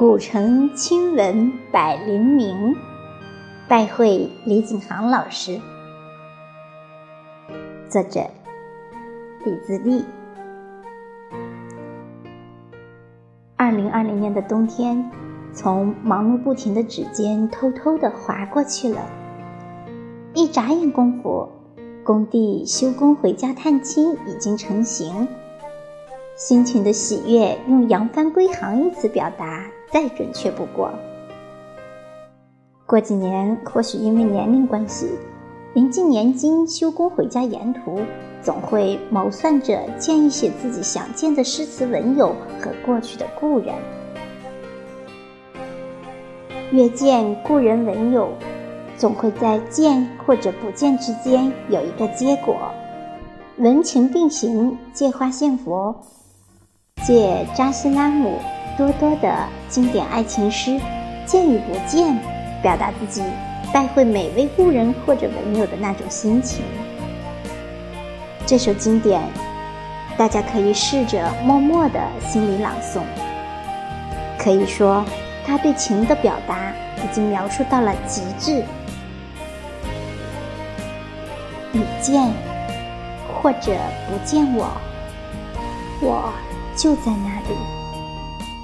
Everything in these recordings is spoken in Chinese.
古城亲闻百灵鸣，拜会李景航老师。作者：李自立。二零二零年的冬天，从忙碌不停的指尖偷偷的划过去了。一眨眼功夫，工地休工回家探亲已经成型。心情的喜悦，用“扬帆归航”一词表达，再准确不过。过几年，或许因为年龄关系，临近年金休工回家沿途，总会谋算着见一些自己想见的诗词文友和过去的故人。约见故人文友，总会在见或者不见之间有一个结果，文情并行，借花献佛。借扎西拉姆多多的经典爱情诗《见与不见》，表达自己拜会每位故人或者文友的那种心情。这首经典，大家可以试着默默的心里朗诵。可以说，他对情的表达已经描述到了极致。你见或者不见我，我。就在那里，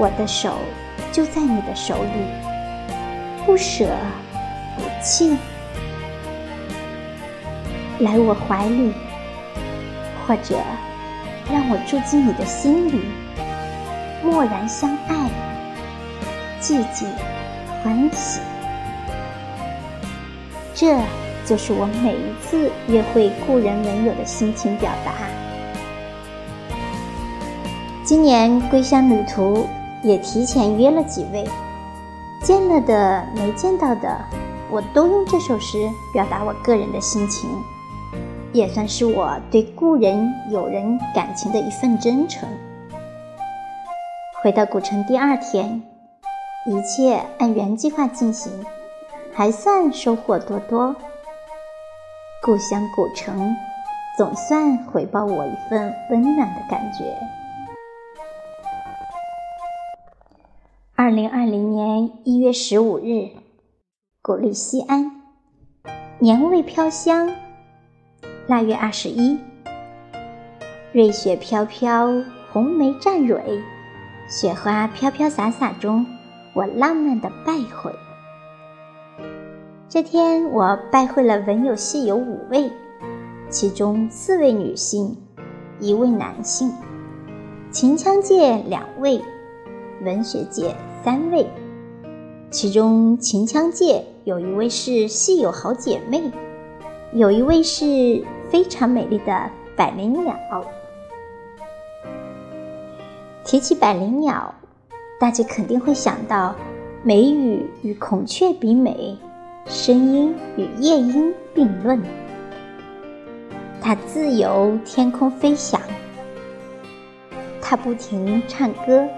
我的手就在你的手里，不舍不弃，来我怀里，或者让我住进你的心里，默然相爱，寂静欢喜。这就是我每一次约会故人文友的心情表达。今年归乡旅途也提前约了几位，见了的没见到的，我都用这首诗表达我个人的心情，也算是我对故人友人感情的一份真诚。回到古城第二天，一切按原计划进行，还算收获多多。故乡古城，总算回报我一份温暖的感觉。二零二零年一月十五日，古历西安，年味飘香。腊月二十一，瑞雪飘飘，红梅绽蕊，雪花飘飘洒洒中，我浪漫的拜会。这天，我拜会了文友戏友五位，其中四位女性，一位男性，秦腔界两位，文学界。三位，其中秦腔界有一位是戏友好姐妹，有一位是非常美丽的百灵鸟。提起百灵鸟，大家肯定会想到美语与孔雀比美，声音与夜莺并论。它自由天空飞翔，它不停唱歌。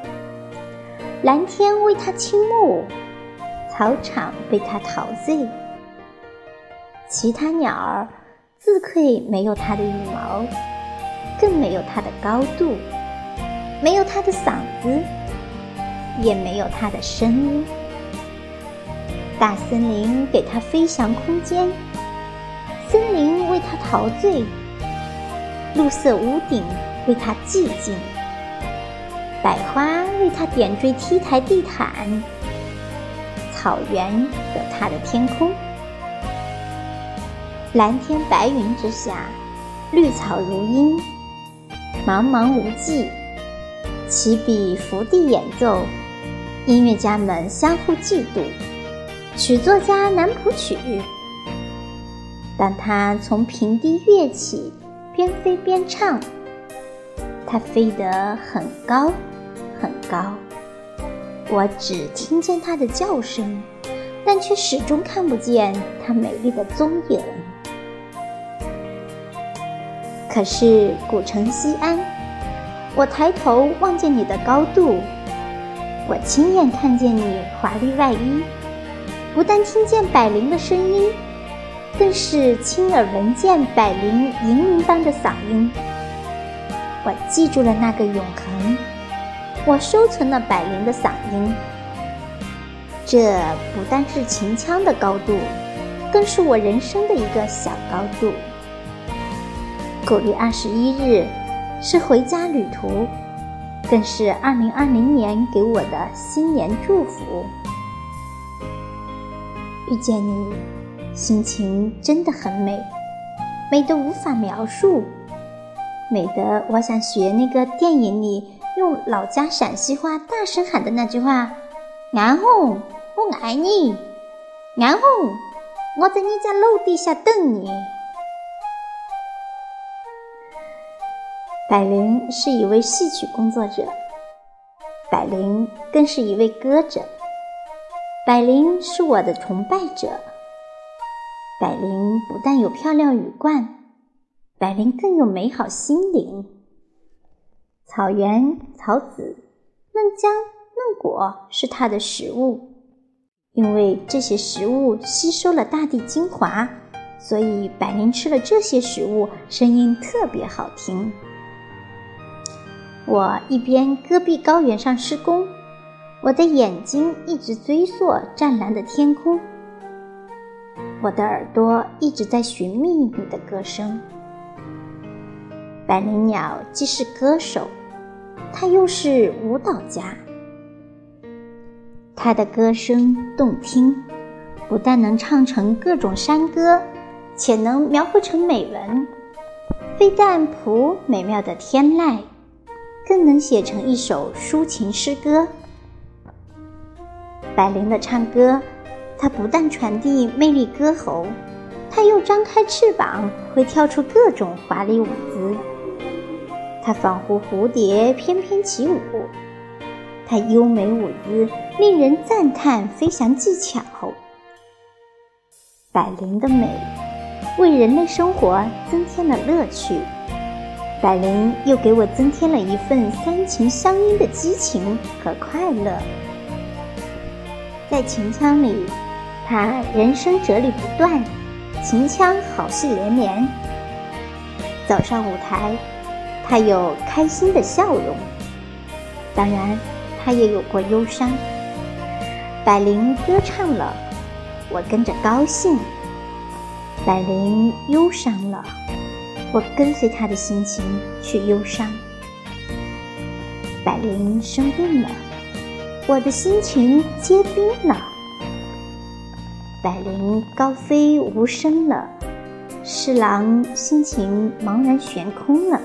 蓝天为它倾慕，草场被它陶醉。其他鸟儿自愧没有它的羽毛，更没有它的高度，没有它的嗓子，也没有它的声音。大森林给它飞翔空间，森林为它陶醉，绿色屋顶为它寂静。百花为它点缀 T 台地毯，草原有它的天空，蓝天白云之下，绿草如茵，茫茫无际。起笔伏地演奏，音乐家们相互嫉妒，曲作家难谱曲。当他从平地跃起，边飞边唱，他飞得很高。高，我只听见它的叫声，但却始终看不见它美丽的踪影。可是古城西安，我抬头望见你的高度，我亲眼看见你华丽外衣，不但听见百灵的声音，更是亲耳闻见百灵银铃般的嗓音。我记住了那个永恒，我收存了百灵的嗓音。这不但是秦腔的高度，更是我人生的一个小高度。九月二十一日是回家旅途，更是二零二零年给我的新年祝福。遇见你，心情真的很美，美得无法描述，美得我想学那个电影里用老家陕西话大声喊的那句话：“安红，我爱你，安红，我在你家楼底下等你。”百灵是一位戏曲工作者，百灵更是一位歌者。百灵是我的崇拜者。百灵不但有漂亮羽冠，百灵更有美好心灵。草原、草籽、嫩浆、嫩果是它的食物，因为这些食物吸收了大地精华，所以百灵吃了这些食物，声音特别好听。我一边戈壁高原上施工，我的眼睛一直追溯湛蓝的天空，我的耳朵一直在寻觅你的歌声。百灵鸟既是歌手，他又是舞蹈家。他的歌声动听，不但能唱成各种山歌，且能描绘成美文，非但谱美妙的天籁。更能写成一首抒情诗歌。百灵的唱歌，它不但传递魅力歌喉，它又张开翅膀，会跳出各种华丽舞姿。它仿佛蝴蝶翩翩起舞，它优美舞姿令人赞叹飞翔技巧。百灵的美，为人类生活增添了乐趣。百灵又给我增添了一份三情相依的激情和快乐。在秦腔里，他人生哲理不断，秦腔好戏连连。走上舞台，他有开心的笑容，当然，他也有过忧伤。百灵歌唱了，我跟着高兴；百灵忧伤了。我跟随他的心情去忧伤。百灵生病了，我的心情结冰了。百灵高飞无声了，侍郎心情茫然悬空了。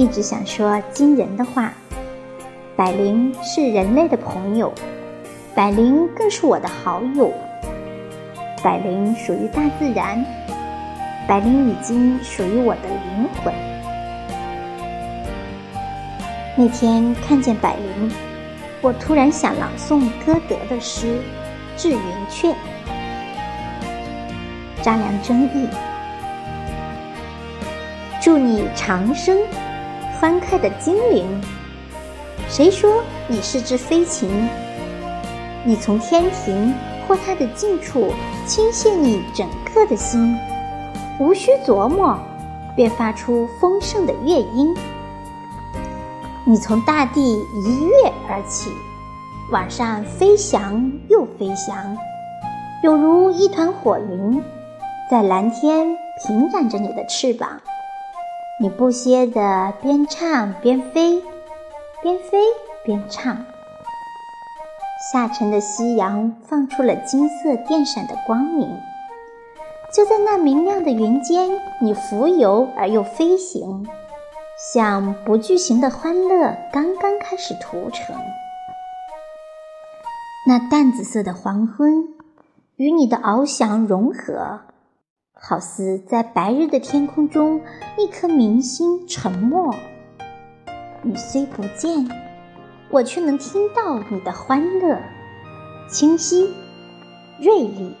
一直想说惊人的话。百灵是人类的朋友，百灵更是我的好友。百灵属于大自然。百灵已经属于我的灵魂。那天看见百灵，我突然想朗诵歌德的诗《致云雀》。张良争议，祝你长生，欢快的精灵。谁说你是只飞禽？你从天庭或它的近处倾泻你整个的心。无需琢磨，便发出丰盛的乐音。你从大地一跃而起，往上飞翔又飞翔，犹如一团火云，在蓝天平展着你的翅膀。你不歇地边唱边飞，边飞边唱。下沉的夕阳放出了金色电闪的光明。就在那明亮的云间，你浮游而又飞行，像不具形的欢乐刚刚开始涂成。那淡紫色的黄昏与你的翱翔融合，好似在白日的天空中一颗明星沉默。你虽不见，我却能听到你的欢乐，清晰、锐利，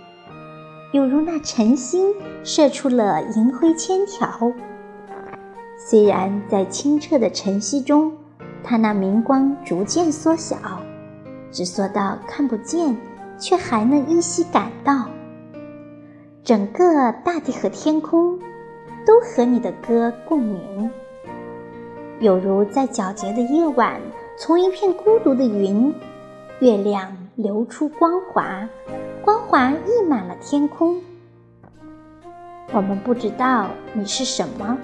犹如那晨星射出了银辉千条。虽然在清澈的晨曦中，它那明光逐渐缩小，只缩到看不见，却还能依稀感到。整个大地和天空都和你的歌共鸣，有如在皎洁的夜晚，从一片孤独的云，月亮流出光华，光华溢满了天空。我们不知道你是什么。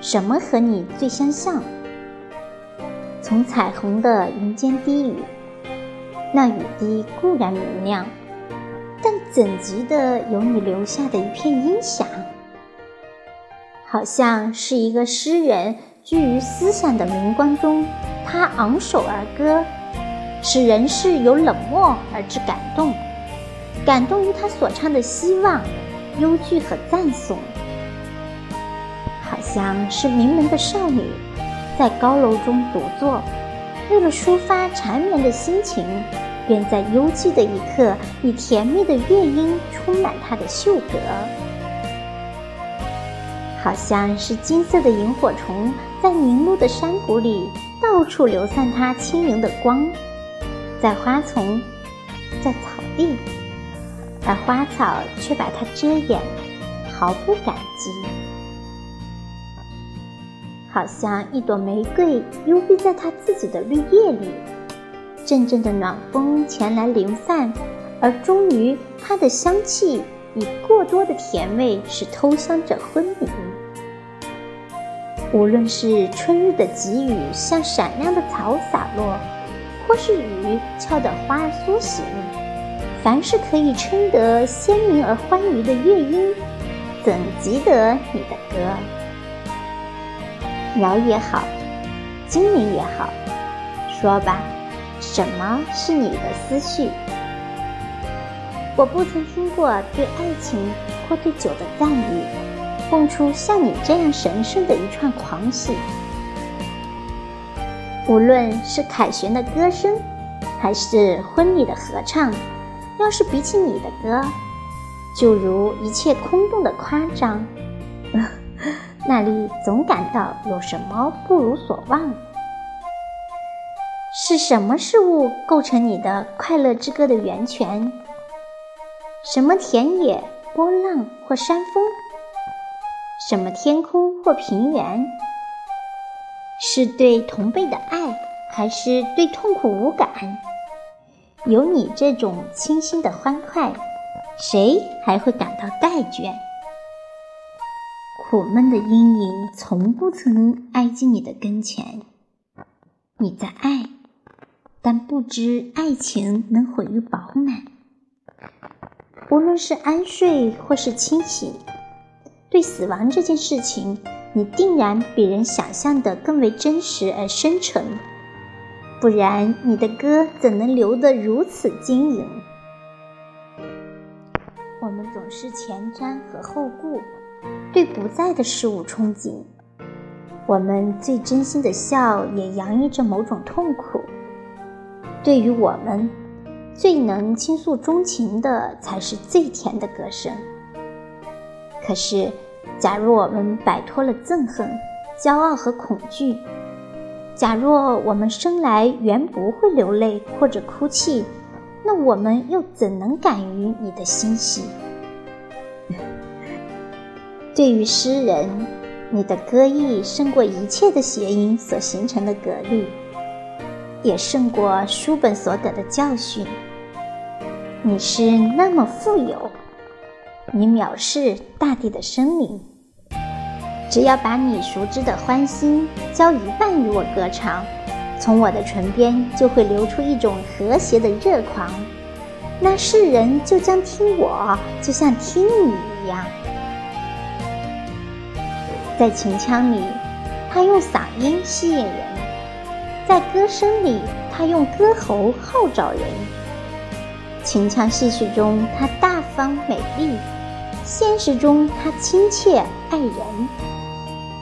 什么和你最相像？从彩虹的云间低语，那雨滴固然明亮，但怎及得有你留下的一片音响？好像是一个诗人居于思想的明光中，他昂首而歌，使人世由冷漠而至感动，感动于他所唱的希望、忧惧和赞颂。好像是名门的少女，在高楼中独坐，为了抒发缠绵的心情，便在幽寂的一刻，以甜蜜的乐音充满她的袖阁。好像是金色的萤火虫，在凝露的山谷里，到处流散它轻盈的光，在花丛，在草地，而花草却把它遮掩，毫不感激。好像一朵玫瑰幽闭在它自己的绿叶里，阵阵的暖风前来临散，而终于它的香气以过多的甜味使偷香者昏迷。无论是春日的急雨像闪亮的草洒落，或是雨敲得花儿苏醒，凡是可以称得鲜明而欢愉的乐音，怎及得你的歌？鸟也好，精灵也好，说吧，什么是你的思绪？我不曾听过对爱情或对酒的赞誉，蹦出像你这样神圣的一串狂喜。无论是凯旋的歌声，还是婚礼的合唱，要是比起你的歌，就如一切空洞的夸张。那里总感到有什么不如所望。是什么事物构成你的快乐之歌的源泉？什么田野、波浪或山峰？什么天空或平原？是对同辈的爱，还是对痛苦无感？有你这种清新的欢快，谁还会感到怠倦？苦闷的阴影从不曾挨近你的跟前。你在爱，但不知爱情能毁于饱满。无论是安睡或是清醒，对死亡这件事情，你定然比人想象的更为真实而深沉。不然，你的歌怎能流得如此晶莹？我们总是前瞻和后顾。对不在的事物憧憬，我们最真心的笑也洋溢着某种痛苦。对于我们，最能倾诉衷情的才是最甜的歌声。可是，假若我们摆脱了憎恨、骄傲和恐惧，假若我们生来原不会流泪或者哭泣，那我们又怎能敢于你的欣喜？对于诗人，你的歌艺胜过一切的谐音所形成的格律，也胜过书本所得的教训。你是那么富有，你藐视大地的生灵。只要把你熟知的欢心交一半与我歌唱，从我的唇边就会流出一种和谐的热狂，那世人就将听我，就像听你一样。在秦腔里，他用嗓音吸引人；在歌声里，他用歌喉号召人。秦腔戏曲中，他大方美丽；现实中，他亲切爱人；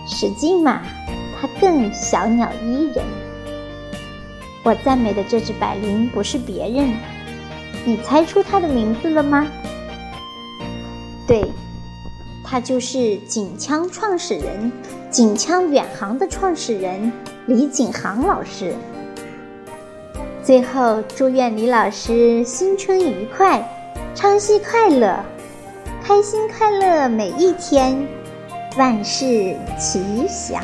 实际嘛，他更小鸟依人。我赞美的这只百灵不是别人，你猜出它的名字了吗？对，他就是锦枪创始人、锦枪远航的创始人李景航老师。最后，祝愿李老师新春愉快，唱戏快乐，开心快乐每一天，万事吉祥。